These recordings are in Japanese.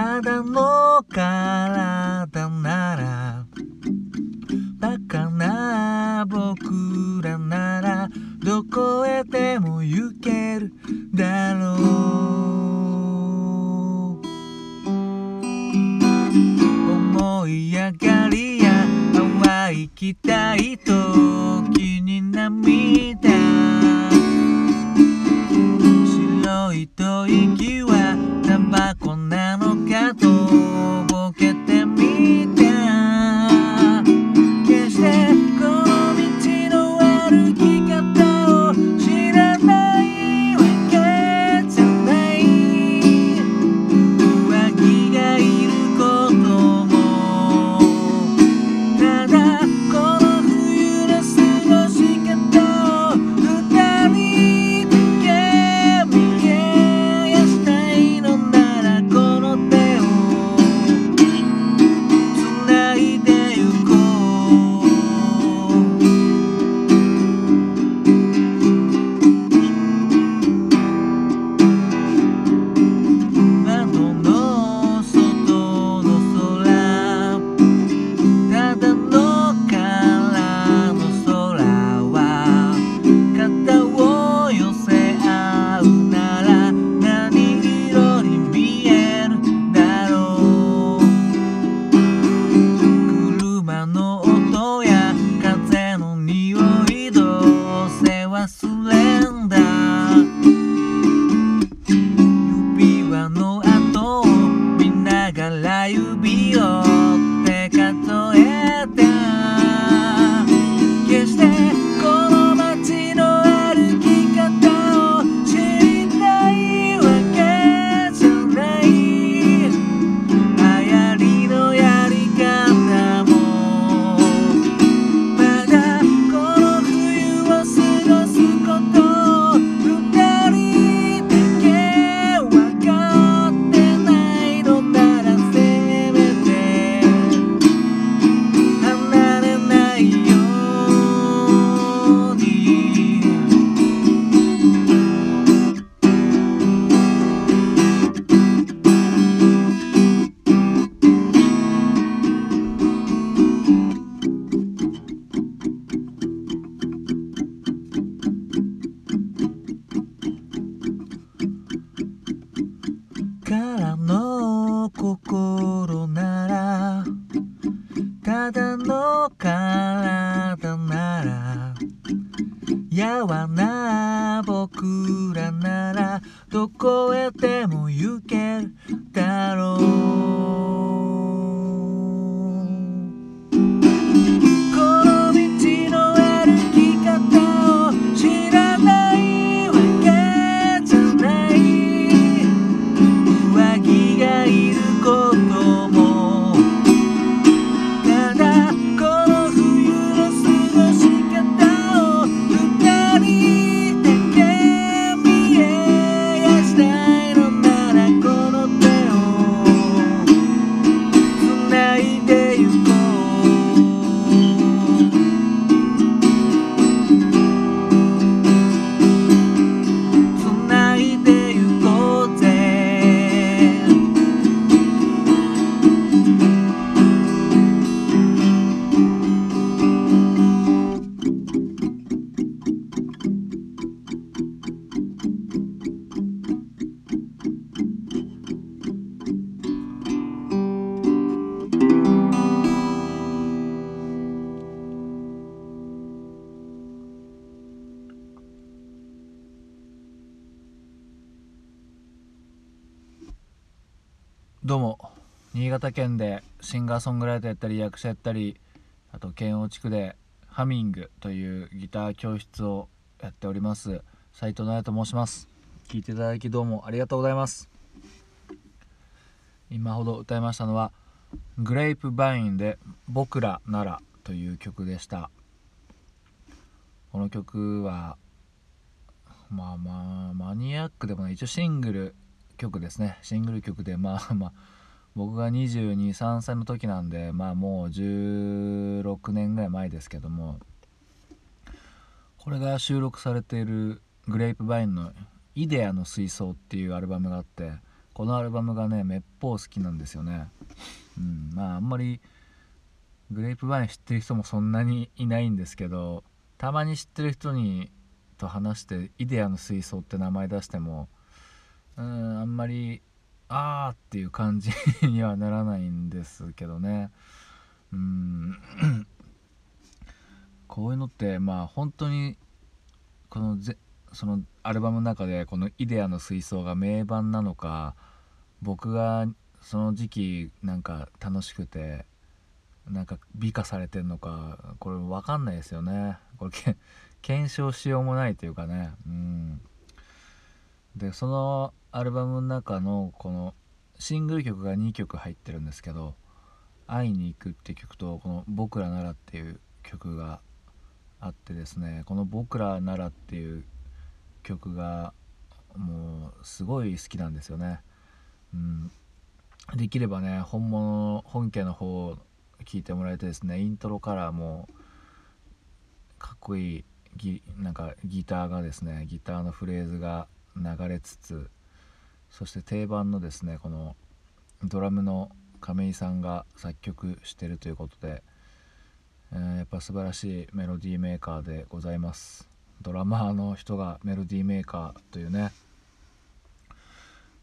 ただの体ならバカな僕らならどこへでも行けるだろう。思い上がりや淡い期待と気に涙たの体ならやわな僕らならどこへでどうも。新潟県でシンガーソングライターやったり役者やったりあと県央地区でハミングというギター教室をやっております。斉藤直と申します。聞いていただきどうもありがとうございます。今ほど歌いましたのはグレープバインで僕らならという曲でした。この曲はまあまあマニアックでもない。一応シングル曲ですね。シングル曲でまあ まあ僕が223歳の時なんでまあもう16年ぐらい前ですけどもこれが収録されているグレープバインの「イデアの水槽」っていうアルバムがあってこのアルバムがねめっぽう好きなんですよね。うんまああんまりグレープバイン知ってる人もそんなにいないんですけどたまに知ってる人にと話してイデアの水槽って名前出してもうんあんまりあーっていう感じにはならないんですけどね。うん。こういうのってまあ本当にこのぜそのアルバムの中でこのイデアの水槽が名盤なのか僕がその時期なんか楽しくてなんか美化されてんのかこれ分かんないですよね。これ検証しようもないというかね。うん。でそのアルバムの中のこのシングル曲が2曲入ってるんですけど「会いに行く」って曲とこの「僕らなら」っていう曲があってですねこの「僕らなら」っていう曲がもうすごい好きなんですよね。うん、できればね本物本家の方を聴いてもらえてですねイントロからもうかっこいいギなんかギターがですねギターのフレーズが流れつつそして定番のですねこのドラムの亀井さんが作曲してるということで、えー、やっぱ素晴らしいメロディーメーカーでございます。ドラマーの人がメロディーメーカーというね。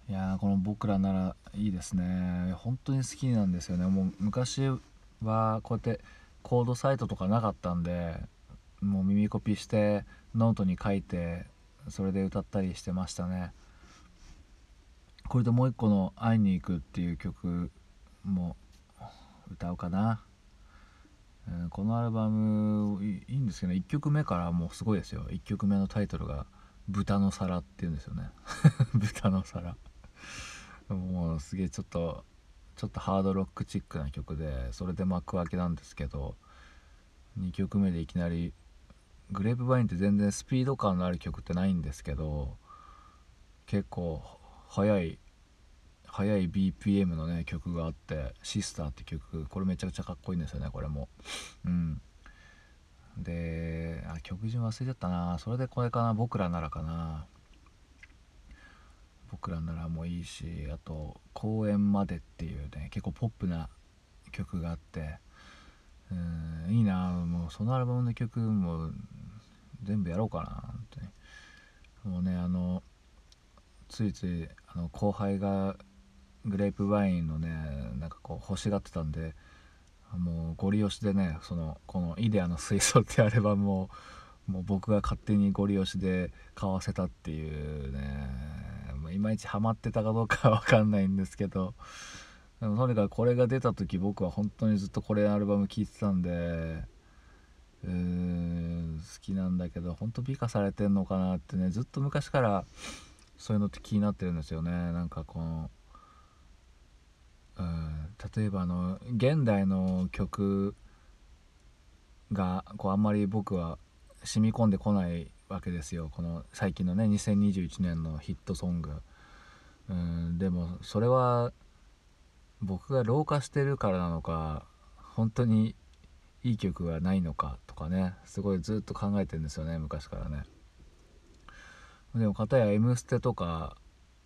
いやこの僕らならいいですね。本当に好きなんですよね。もう昔はこうやってコードサイトとかなかったんでもう耳コピしてノートに書いてそれで歌ったりしてましたね。これでもう一個の「会いに行く」っていう曲も歌うかな、えー、このアルバムいいんですけど、1曲目からもうすごいですよ。1曲目のタイトルが「豚の皿」っていうんですよね。豚の皿。もうすげえちょっとちょっとハードロックチックな曲でそれで幕開けなんですけど2曲目でいきなりグレープバインって全然スピード感のある曲ってないんですけど結構速い速い BPM のね曲があって「シスター」って曲これめちゃくちゃかっこいいんですよねこれも。うん。であ曲順忘れちゃったな。それでこれかな僕らならかな。僕らならもいいしあと「公園まで」っていうね結構ポップな曲があってうんいいな。もうそのアルバムの曲も全部やろうかな本当に。もうねあのついついあの後輩がグレープワインのねなんかこう欲しがってたんでもうゴリ押しでねそのこの「イデアの水槽」ってアルバムをもう僕が勝手にゴリ押しで買わせたっていうねいまいちハマってたかどうかは分かんないんですけどでもとにかくこれが出た時僕は本当にずっとこれアルバム聴いてたんでうーん好きなんだけど本当美化されてんのかなってねずっと昔からそういうのって気になってるんですよね。なんかこのうん例えばあの現代の曲がこうあんまり僕は染み込んでこないわけですよ。この最近のね2021年のヒットソング。うんでもそれは僕が老化してるからなのか本当にいい曲がないのかとかねすごいずっと考えてるんですよね昔からね。でも片や「M ステ」とか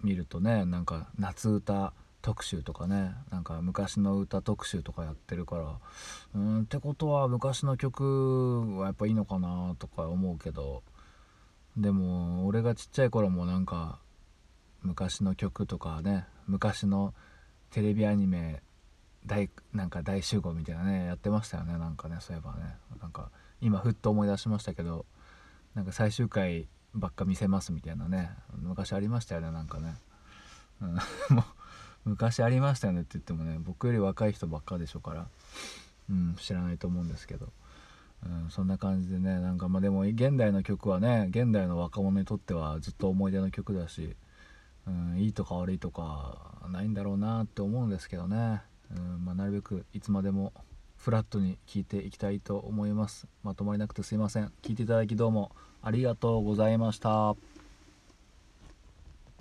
見るとねなんか夏歌特集とかねなんか昔の歌特集とかやってるからうんってことは昔の曲はやっぱいいのかなとか思うけどでも俺がちっちゃい頃もなんか昔の曲とかね昔のテレビアニメ大なんか大集合みたいなねやってましたよねなんかねそういえばね。なんか今ふっと思い出しましたけどなんか最終回ばっか見せますみたいなね。昔ありましたよねなんかね、うん、もう昔ありましたよねって言ってもね僕より若い人ばっかでしょうから、うん、知らないと思うんですけど、うん、そんな感じでねなんかまあでも現代の曲はね現代の若者にとってはずっと思い出の曲だし、うん、いいとか悪いとかないんだろうなって思うんですけどね、うんまあ、なるべくいつまでもフラットに聞いていきたいと思います。まとまりなくてすいません。聞いていただきどうもありがとうございました。